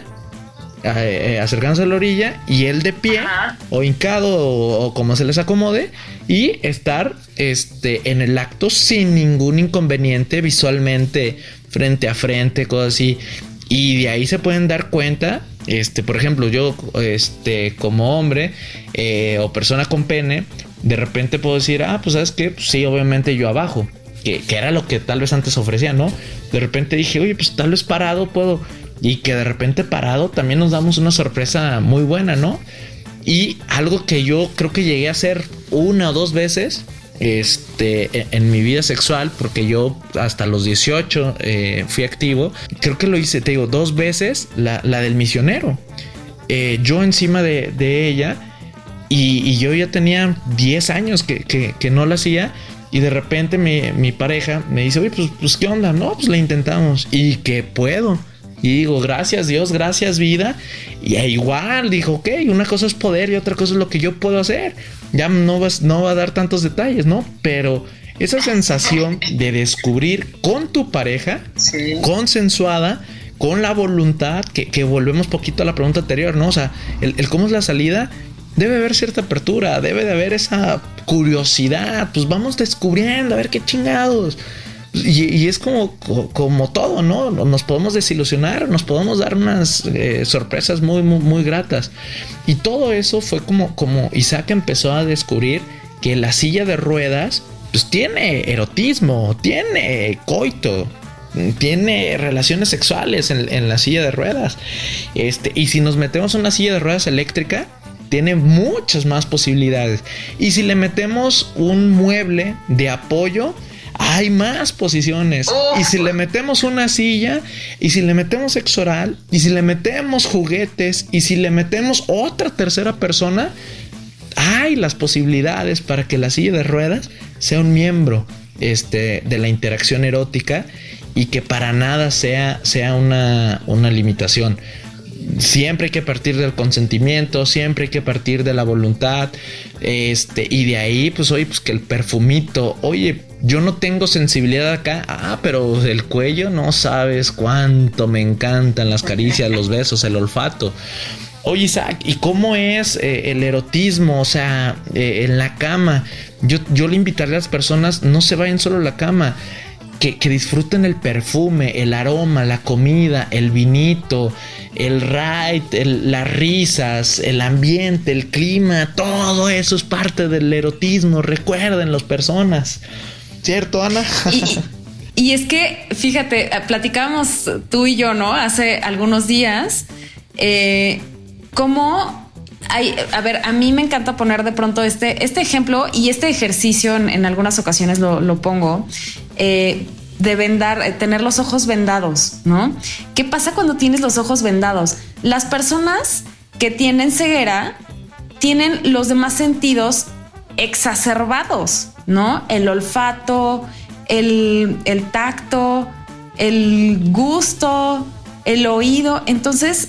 Speaker 3: eh, eh, acercándose a la orilla y él de pie o hincado o, como se les acomode y estar este, en el acto sin ningún inconveniente visualmente frente a frente, cosas así. Y de ahí se pueden dar cuenta, este, por ejemplo, yo este, como hombre eh, o persona con pene, de repente puedo decir, ah, pues sabes que, pues, sí, obviamente yo abajo. Que, que, era lo que tal vez antes ofrecía, ¿no? De repente dije, oye, pues tal vez parado puedo y que de repente parado también nos damos una sorpresa muy buena, ¿no? Y algo que yo creo que llegué a hacer una o dos veces este, e, en mi vida sexual, porque yo hasta los 18 eh, fui activo, creo que lo hice, te digo, dos veces, la, del misionero. Eh, yo encima de, ella y, yo ya tenía 10 años que, no la hacía. Y de repente mi, pareja me dice, oye, pues, pues, ¿qué onda? No, pues la intentamos. Y que puedo. Y digo, gracias Dios, gracias vida. Y igual dijo, ok, una cosa es poder y otra cosa es lo que yo puedo hacer. Ya no, vas, no va a dar tantos detalles, ¿no? Pero esa sensación de descubrir con tu pareja, consensuada, con la voluntad, que, volvemos poquito a la pregunta anterior, ¿no? O sea, el, el cómo es la salida, debe haber cierta apertura, debe de haber esa curiosidad, pues vamos descubriendo, a ver qué chingados. Y, es como, como todo, ¿no? Nos podemos desilusionar, nos podemos dar unas eh, sorpresas muy, muy, muy gratas. Y todo eso fue como, como Isaac empezó a descubrir que la silla de ruedas, pues tiene erotismo, tiene coito, tiene relaciones sexuales en, en, la silla de ruedas. Este, y si nos metemos en una silla de ruedas eléctrica, tiene muchas más posibilidades. Y si le metemos un mueble de apoyo, hay más posiciones. Y si le metemos una silla, y si le metemos sexo oral, y si le metemos juguetes, y si le metemos otra tercera persona, hay las posibilidades para que la silla de ruedas sea un miembro este, de la interacción erótica y que para nada sea, sea una, una limitación siempre hay que partir del consentimiento, siempre hay que partir de la voluntad, este, y de ahí, pues, oye, pues que el perfumito, oye, yo no tengo sensibilidad acá, ah, pero el cuello no sabes cuánto me encantan las caricias, los besos, el olfato. Oye, Isaac, ¿y cómo es eh, el erotismo? O sea, eh, en la cama. Yo, yo le invitaría a las personas, no se vayan solo a la cama que, disfruten el perfume, el aroma, la comida, el vinito, el ride, las risas, el ambiente, el clima, todo eso es parte del erotismo. Recuerden las personas. ¿Cierto, Ana?
Speaker 1: Y, es que, fíjate, platicábamos tú y yo, ¿no? Hace algunos días, eh, cómo hay, a ver, a mí me encanta poner de pronto este, este ejemplo y este ejercicio en, algunas ocasiones lo, pongo. Eh, de vendar, eh, tener los ojos vendados, ¿no? ¿Qué pasa cuando tienes los ojos vendados? Las personas que tienen ceguera tienen los demás sentidos exacerbados, ¿no? El olfato, el, el tacto, el gusto, el oído. Entonces,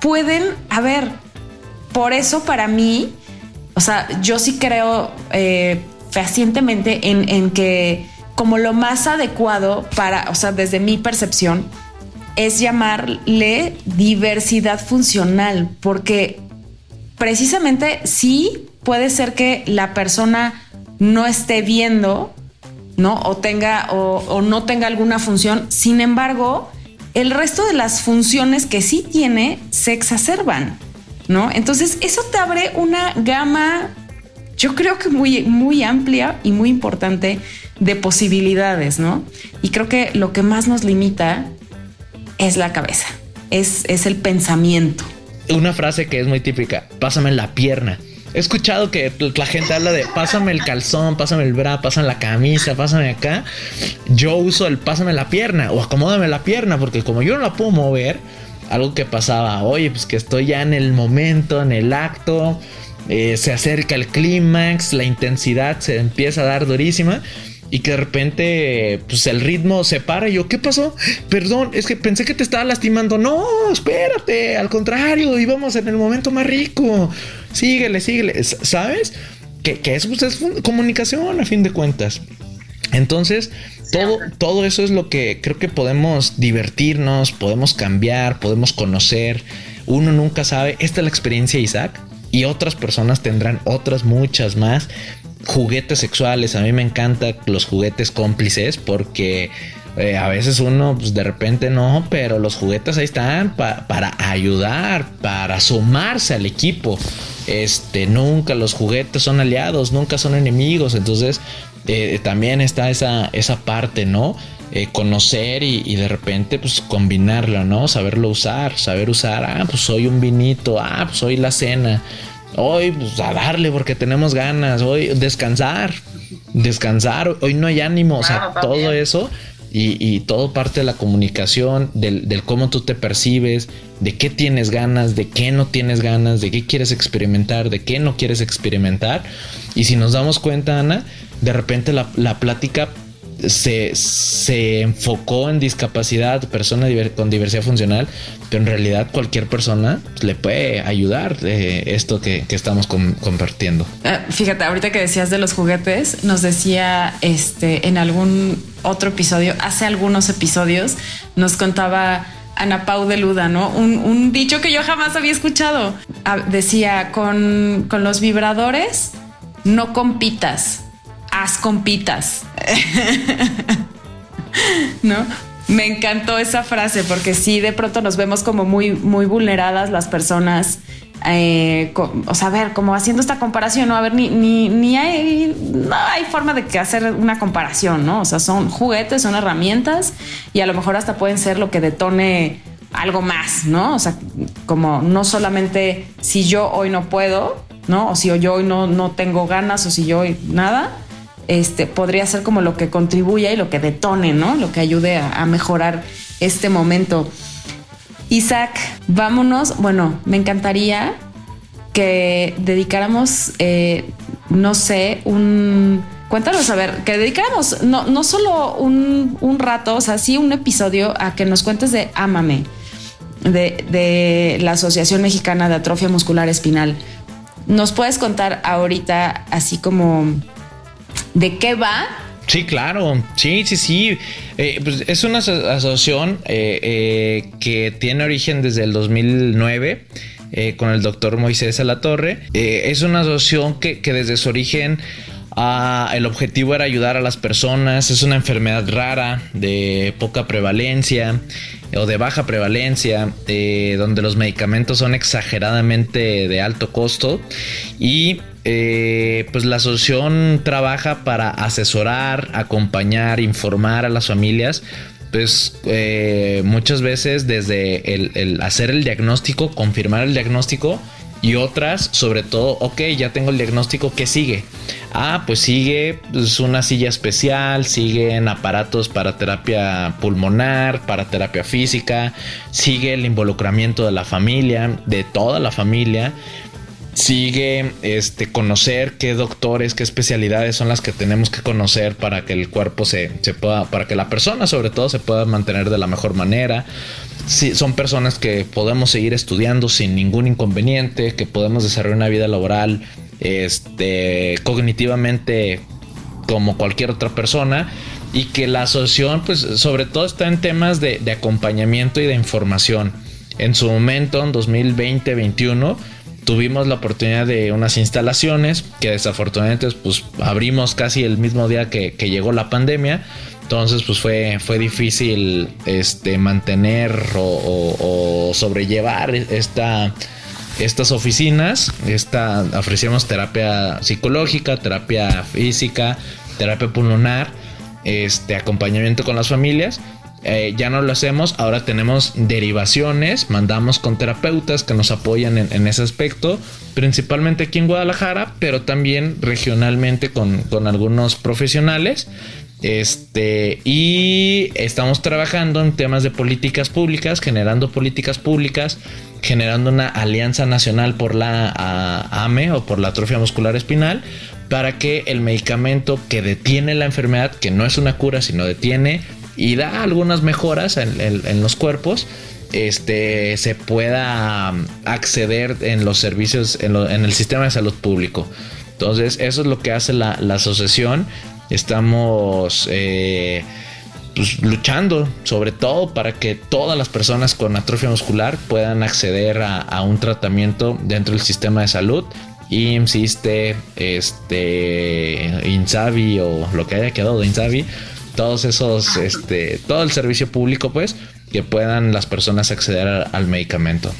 Speaker 1: pueden, a ver, por eso para mí, o sea, yo sí creo eh, fehacientemente en, en que como lo más adecuado para, o sea, desde mi percepción, es llamarle diversidad funcional, porque precisamente sí puede ser que la persona no esté viendo, ¿no? O tenga o, no tenga alguna función. Sin embargo, el resto de las funciones que sí tiene se exacerban, ¿no? Entonces, eso te abre una gama, yo creo que muy, muy amplia y muy importante de posibilidades, ¿no? Y creo que lo que más nos limita es la cabeza, es, es el pensamiento.
Speaker 3: Una frase que es muy típica, pásame la pierna. He escuchado que la gente habla de pásame el calzón, pásame el bra, pásame la camisa, pásame acá. Yo uso el pásame la pierna o acomódame la pierna porque como yo no la puedo mover, algo que pasaba, oye, pues que estoy ya en el momento, en el acto, eh, se acerca el clímax, la intensidad se empieza a dar durísima y que de repente pues el ritmo se para y yo, ¿qué pasó? Perdón, es que pensé que te estaba lastimando. No, espérate, al contrario, íbamos en el momento más rico. Síguele, síguele, ¿sabes? Que, eso pues, es comunicación a fin de cuentas. Entonces, todo, todo eso es lo que creo que podemos divertirnos, podemos cambiar, podemos conocer. Uno nunca sabe. Esta es la experiencia, Isaac. Y otras personas tendrán otras muchas más juguetes sexuales. A mí me encantan los juguetes cómplices porque eh, a veces uno pues, de repente no, pero los juguetes ahí están para ayudar, para sumarse al equipo. Este, nunca los juguetes son aliados, nunca son enemigos. Entonces, eh, también está esa, esa parte, ¿no? Eh, conocer y, y, de repente pues combinarlo, ¿no? Saberlo usar, saber usar, ah, pues soy un vinito, ah, pues soy la cena, Hoy, pues a darle porque tenemos ganas. Hoy, descansar. Descansar. Hoy no hay ánimo. o sea, todo eso. Y, todo parte de la comunicación, del, cómo tú te percibes, de qué tienes ganas, de qué no tienes ganas, de qué quieres experimentar, de qué no quieres experimentar. Y si nos damos cuenta, Ana, de repente la, la plática se, enfocó en discapacidad, persona con diversidad funcional, pero en realidad cualquier persona pues, le puede ayudar de esto que, estamos compartiendo.
Speaker 1: Ah, fíjate, ahorita que decías de los juguetes, nos decía este en algún otro episodio, hace algunos episodios, nos contaba Ana Pau de Luda, ¿no? Un, dicho que yo jamás había escuchado. Ah, decía, con, con los vibradores, no compitas haz compitas. ¿No? Me encantó esa frase porque sí, de pronto nos vemos como muy, muy vulneradas las personas. Eh, o sea, ver, como haciendo esta comparación, ¿no? A ver, ni, ni, ni hay, no hay forma de que hacer una comparación, ¿no? O sea, son juguetes, son herramientas y a lo mejor hasta pueden ser lo que detone algo más, ¿no? O sea, como no solamente si yo hoy no puedo, ¿no? O si yo hoy no, no tengo ganas o si yo hoy nada, este, podría ser como lo que contribuya y lo que detone, ¿no? Lo que ayude a, mejorar este momento. Isaac, vámonos. Bueno, me encantaría que dedicáramos, eh, no sé, un... Cuéntanos, a ver, que dedicáramos no, no solo un, un, rato, o sea, sí un episodio a que nos cuentes de Ámame, de, de la Asociación Mexicana de Atrofia Muscular Espinal. ¿Nos puedes contar ahorita, así como de qué va.
Speaker 3: Sí, claro. Sí, sí, sí. Eh, pues es una asociación eh, eh, que tiene origen desde el 2009. con el doctor Moisés Alatorre. es una asociación que, desde su origen ah, el objetivo era ayudar a las personas. Es una enfermedad rara, de poca prevalencia o de baja prevalencia, donde los medicamentos son exageradamente de alto costo y eh, pues la asociación trabaja para asesorar, acompañar, informar a las familias pues eh, muchas veces desde el, hacer el diagnóstico, confirmar el diagnóstico y otras, sobre todo, ok, ya tengo el diagnóstico, ¿qué sigue? Ah, pues sigue pues, una silla especial, siguen aparatos para terapia pulmonar, para terapia física, sigue el involucramiento de la familia, de toda la familia sigue este conocer qué doctores, qué especialidades son las que tenemos que conocer para que el cuerpo se, pueda, para que la persona sobre todo se pueda mantener de la mejor manera. Si son personas que podemos seguir estudiando sin ningún inconveniente, que podemos desarrollar una vida laboral este, cognitivamente como cualquier otra persona y que la asociación pues sobre todo está en temas de, de acompañamiento y de información. En su momento, en 2020-21, tuvimos la oportunidad de unas instalaciones que desafortunadamente pues abrimos casi el mismo día que, llegó la pandemia. Entonces, pues fue, fue difícil este, mantener o, sobrellevar esta, estas oficinas. Esta, ofrecíamos terapia psicológica, terapia física, terapia pulmonar este acompañamiento con las familias. Eh, ya no lo hacemos, ahora tenemos derivaciones, mandamos con terapeutas que nos apoyan en, ese aspecto, principalmente aquí en Guadalajara, pero también regionalmente con, con algunos profesionales. Este, y estamos trabajando en temas de políticas públicas, generando políticas públicas, generando una alianza nacional por la AME o por la atrofia muscular espinal, para que el medicamento que detiene la enfermedad, que no es una cura, sino detiene y da algunas mejoras en, los cuerpos, este, se pueda acceder en los servicios, en, el sistema de salud público. Entonces, eso es lo que hace la asociación Estamos eh, pues, luchando sobre todo para que todas las personas con atrofia muscular puedan acceder a, un tratamiento dentro del sistema de salud. insiste este, Insabi o lo que haya quedado de Insabi, todos esos, este, todo el servicio público, pues, que puedan las personas acceder al medicamento.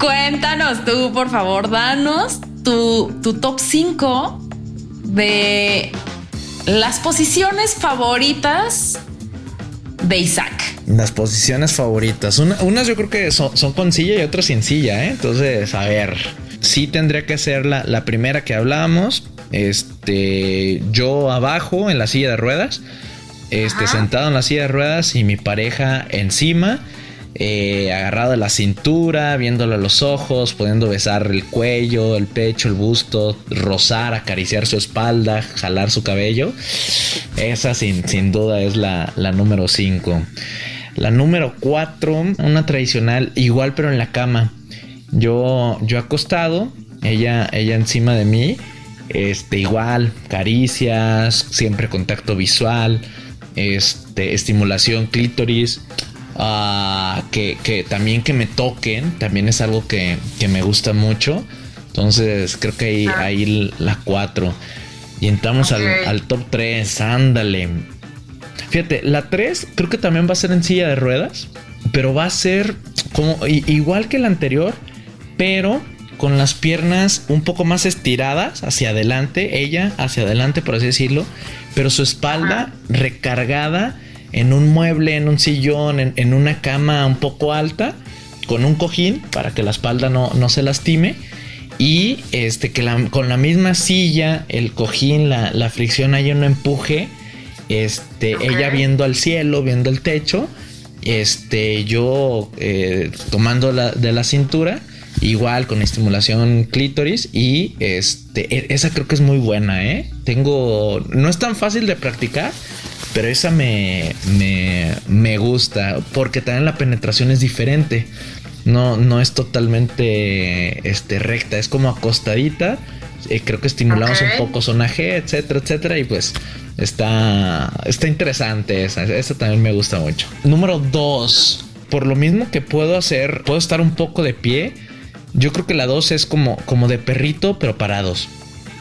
Speaker 4: Cuéntanos tú, por favor, danos tu, tu top 5 de las posiciones favoritas de Isaac.
Speaker 3: Las posiciones favoritas. unas yo creo que son, con silla y otras sin silla, ¿eh? Entonces, a ver. Sí tendría que ser la, primera que hablábamos. Este, yo abajo en la silla de ruedas. Este, sentado en la silla de ruedas y mi pareja encima. Eh, agarrado de la cintura, viéndolo a los ojos, pudiendo besar el cuello, el pecho, el busto, rozar, acariciar su espalda, jalar su cabello. Esa sin, sin duda es la, número 5. La número 4, una tradicional, igual pero en la cama. Yo, yo acostado, ella, ella encima de mí, este, igual, caricias, siempre contacto visual, este, estimulación clítoris que, también que me toquen, también es algo que, me gusta mucho. Entonces creo que ahí, ah. ahí la 4. Y entramos al, top 3, ándale. Fíjate, la 3 creo que también va a ser en silla de ruedas, pero va a ser como igual que la anterior, pero con las piernas un poco más estiradas hacia adelante, ella hacia adelante por así decirlo, pero su espalda recargada en un mueble, en un sillón, en, una cama un poco alta, con un cojín para que la espalda no, se lastime. Y este, que con la misma silla, el cojín, la, fricción haya un empuje. Este, ella viendo al cielo, viendo el techo. Este, yo eh, tomando la, de la cintura igual con estimulación clítoris y este e, esa creo que es muy buena, ¿eh? Tengo no es tan fácil de practicar, pero esa me, me, gusta porque también la penetración es diferente. No, no es totalmente este, recta, es como acostadita. Eh, creo que estimulamos un poco sonaje, etcétera, etcétera. Y pues está, está interesante esa. Esa también me gusta mucho. Número dos. Por lo mismo que puedo hacer, puedo estar un poco de pie. Yo creo que la dos es como, como de perrito, pero parados.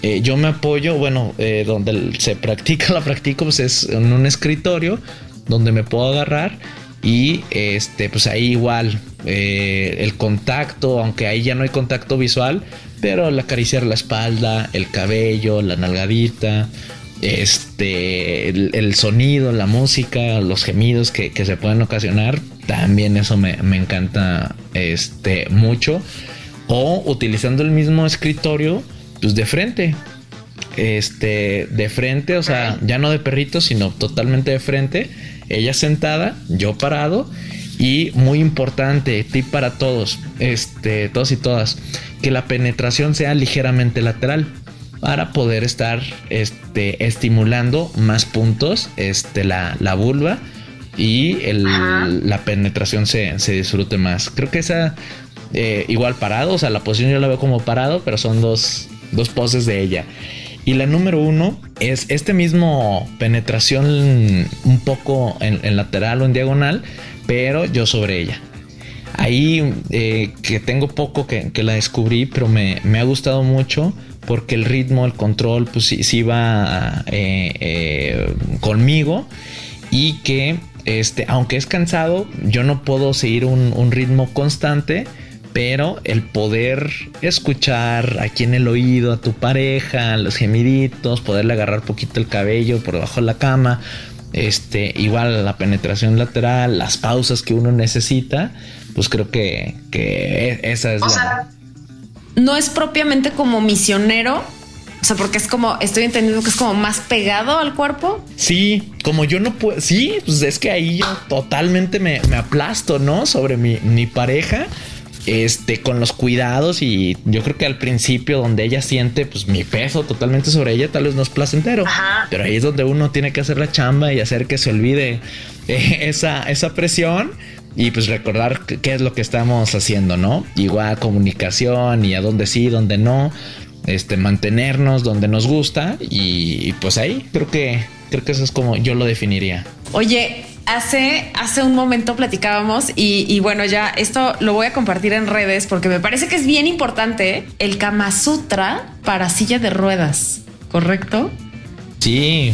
Speaker 3: Eh, yo me apoyo, bueno, eh, donde se practica, la practico, pues es en un escritorio donde me puedo agarrar y este, pues ahí igual eh, el contacto, aunque ahí ya no hay contacto visual, pero el acariciar la espalda, el cabello, la nalgadita, este, el, sonido, la música, los gemidos que, se pueden ocasionar, también eso me, me encanta este, mucho. O utilizando el mismo escritorio, pues de frente. Este, de frente, o sea, ya no de perrito, sino totalmente de frente. Ella sentada, yo parado. Y muy importante, tip para todos, este, todos y todas, que la penetración sea ligeramente lateral para poder estar este, estimulando más puntos este, la, la vulva y el, la penetración se, se, disfrute más. Creo que esa, eh, igual parado, o sea, la posición yo la veo como parado, pero son dos, dos poses de ella. Y la número uno es este mismo penetración un poco en, lateral o en diagonal, pero yo sobre ella. Ahí eh, que tengo poco que, la descubrí, pero me, ha gustado mucho porque el ritmo, el control, pues sí, va eh, eh, conmigo y que este, aunque es cansado, yo no puedo seguir un, un ritmo constante pero el poder escuchar aquí en el oído a tu pareja, los gemiditos, poderle agarrar poquito el cabello por debajo de la cama, este, igual la penetración lateral, las pausas que uno necesita, pues creo que, que e, esa es la...
Speaker 4: no es propiamente como misionero, o sea, porque es como, estoy entendiendo que es como más pegado al cuerpo.
Speaker 3: Sí, como yo no puedo, sí, pues es que ahí yo totalmente me, me aplasto, ¿no? Sobre mi, mi pareja este, con los cuidados y yo creo que al principio donde ella siente pues mi peso totalmente sobre ella tal vez no es placentero, pero ahí es donde uno tiene que hacer la chamba y hacer que se olvide eh, esa, esa presión y pues recordar qué es lo que estamos haciendo, ¿no? Igual comunicación y a dónde sí, dónde no, este, mantenernos donde nos gusta y, y pues ahí creo que creo que eso es como yo lo definiría.
Speaker 4: Oye, Hace, hace un momento platicábamos y, bueno, ya esto lo voy a compartir en redes porque me parece que es bien importante el Kama Sutra para silla de ruedas, ¿correcto?
Speaker 3: Sí,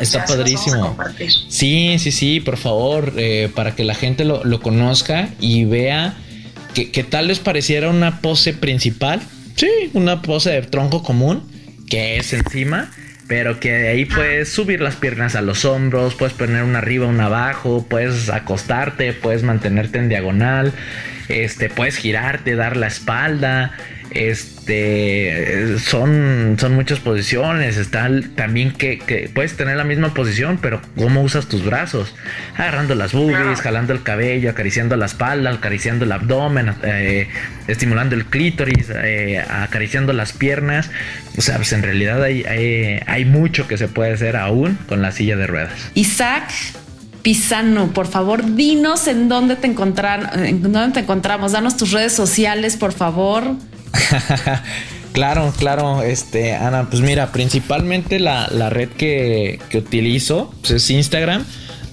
Speaker 3: está, padrísimo. Sí, sí, sí, por favor, eh, para que la gente lo, conozca y vea que, que, tal les pareciera una pose principal. Sí, una pose de tronco común, que es encima pero que de ahí puedes subir las piernas a los hombros, puedes poner una arriba, una abajo, puedes acostarte, puedes mantenerte en diagonal, este, puedes girarte, dar la espalda, este, son, son muchas posiciones. Está también que, puedes tener la misma posición, pero cómo usas tus brazos, agarrando las boobies, jalando el cabello, acariciando la espalda, acariciando el abdomen, eh, estimulando el clítoris, eh, acariciando las piernas. O sea, pues en realidad hay, hay, hay mucho que se puede hacer aún con la silla de ruedas.
Speaker 4: Isaac, Pisano, por favor, dinos en dónde te encontrar, en dónde te encontramos, danos tus redes sociales, por favor.
Speaker 3: claro, claro, este, Ana, pues mira, principalmente la, red que, utilizo pues, es Instagram,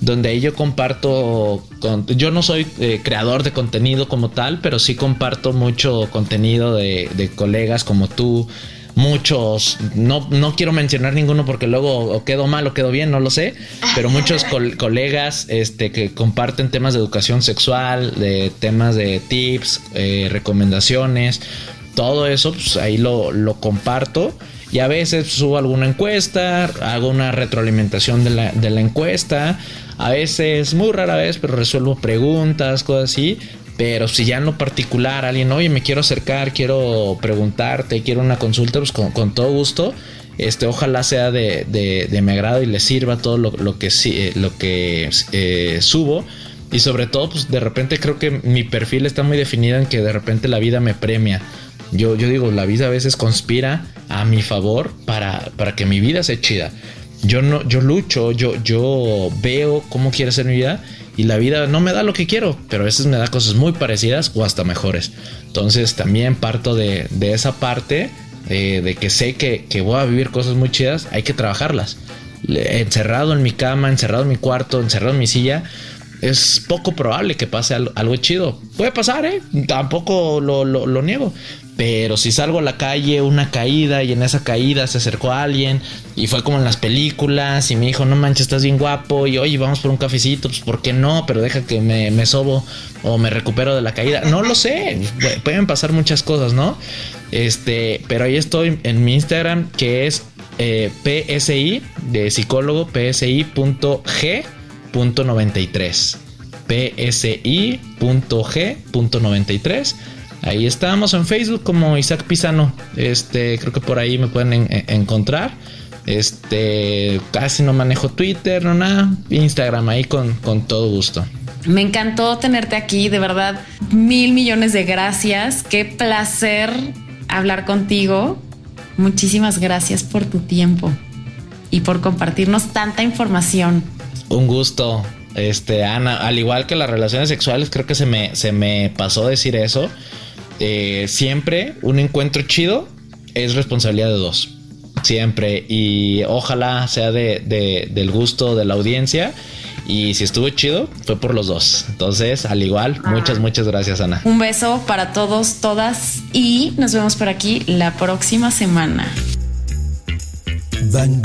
Speaker 3: donde ahí yo comparto, yo no soy eh, creador de contenido como tal, pero sí comparto mucho contenido de, de colegas como tú, muchos, no, no quiero mencionar ninguno porque luego o quedo mal o quedo bien, no lo sé, pero muchos colegas este, que comparten temas de educación sexual, de temas de tips, eh, recomendaciones, todo eso, pues ahí lo, lo comparto. Y a veces subo alguna encuesta, hago una retroalimentación de la, de la encuesta. A veces, muy rara vez, pero resuelvo preguntas, cosas así. Pero si ya en lo particular alguien, oye, me quiero acercar, quiero preguntarte, quiero una consulta, pues con, todo gusto. Este, ojalá sea de, de, mi agrado y le sirva todo lo, lo que, eh, lo que eh, subo. Y sobre todo, pues de repente creo que mi perfil está muy definido en que de repente la vida me premia. Yo, yo digo, la vida a veces conspira a mi favor para, para que mi vida sea chida. Yo no, yo lucho, yo, yo veo cómo quiere ser mi vida y la vida no me da lo que quiero, pero a veces me da cosas muy parecidas o hasta mejores. Entonces también parto de, esa parte eh, de que sé que, voy a vivir cosas muy chidas, hay que trabajarlas. Encerrado en mi cama, encerrado en mi cuarto, encerrado en mi silla, es poco probable que pase algo, chido. Puede pasar, ¿eh? Tampoco lo, lo, niego. Pero si salgo a la calle, una caída y en esa caída se acercó a alguien y fue como en las películas y me dijo, no manches, estás bien guapo y oye, vamos por un cafecito, pues ¿por qué no? Pero deja que me, sobo o me recupero de la caída. No lo sé, pueden pasar muchas cosas, ¿no? Este, pero ahí estoy en mi Instagram que es eh, PSI de psicólogo psi.g.93 psi.g.93 Ahí estamos en Facebook como Isaac Pisano. Este, creo que por ahí me pueden encontrar. Este, casi no manejo Twitter, no nada. Instagram ahí con, con todo gusto.
Speaker 4: Me encantó tenerte aquí, de verdad. Mil millones de gracias. Qué placer hablar contigo. Muchísimas gracias por tu tiempo y por compartirnos tanta información.
Speaker 3: Un gusto. Este, Ana, al igual que las relaciones sexuales, creo que se me, se me pasó decir eso. Eh, siempre un encuentro chido es responsabilidad de dos. Siempre. Y ojalá sea de, del gusto de la audiencia. Y si estuvo chido, fue por los dos. Entonces, al igual, muchas, muchas gracias, Ana.
Speaker 4: Un beso para todos, todas. Y nos vemos por aquí la próxima semana.
Speaker 2: Van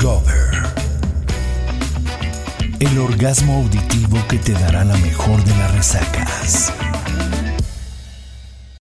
Speaker 2: El orgasmo auditivo que te dará la mejor de las resacas.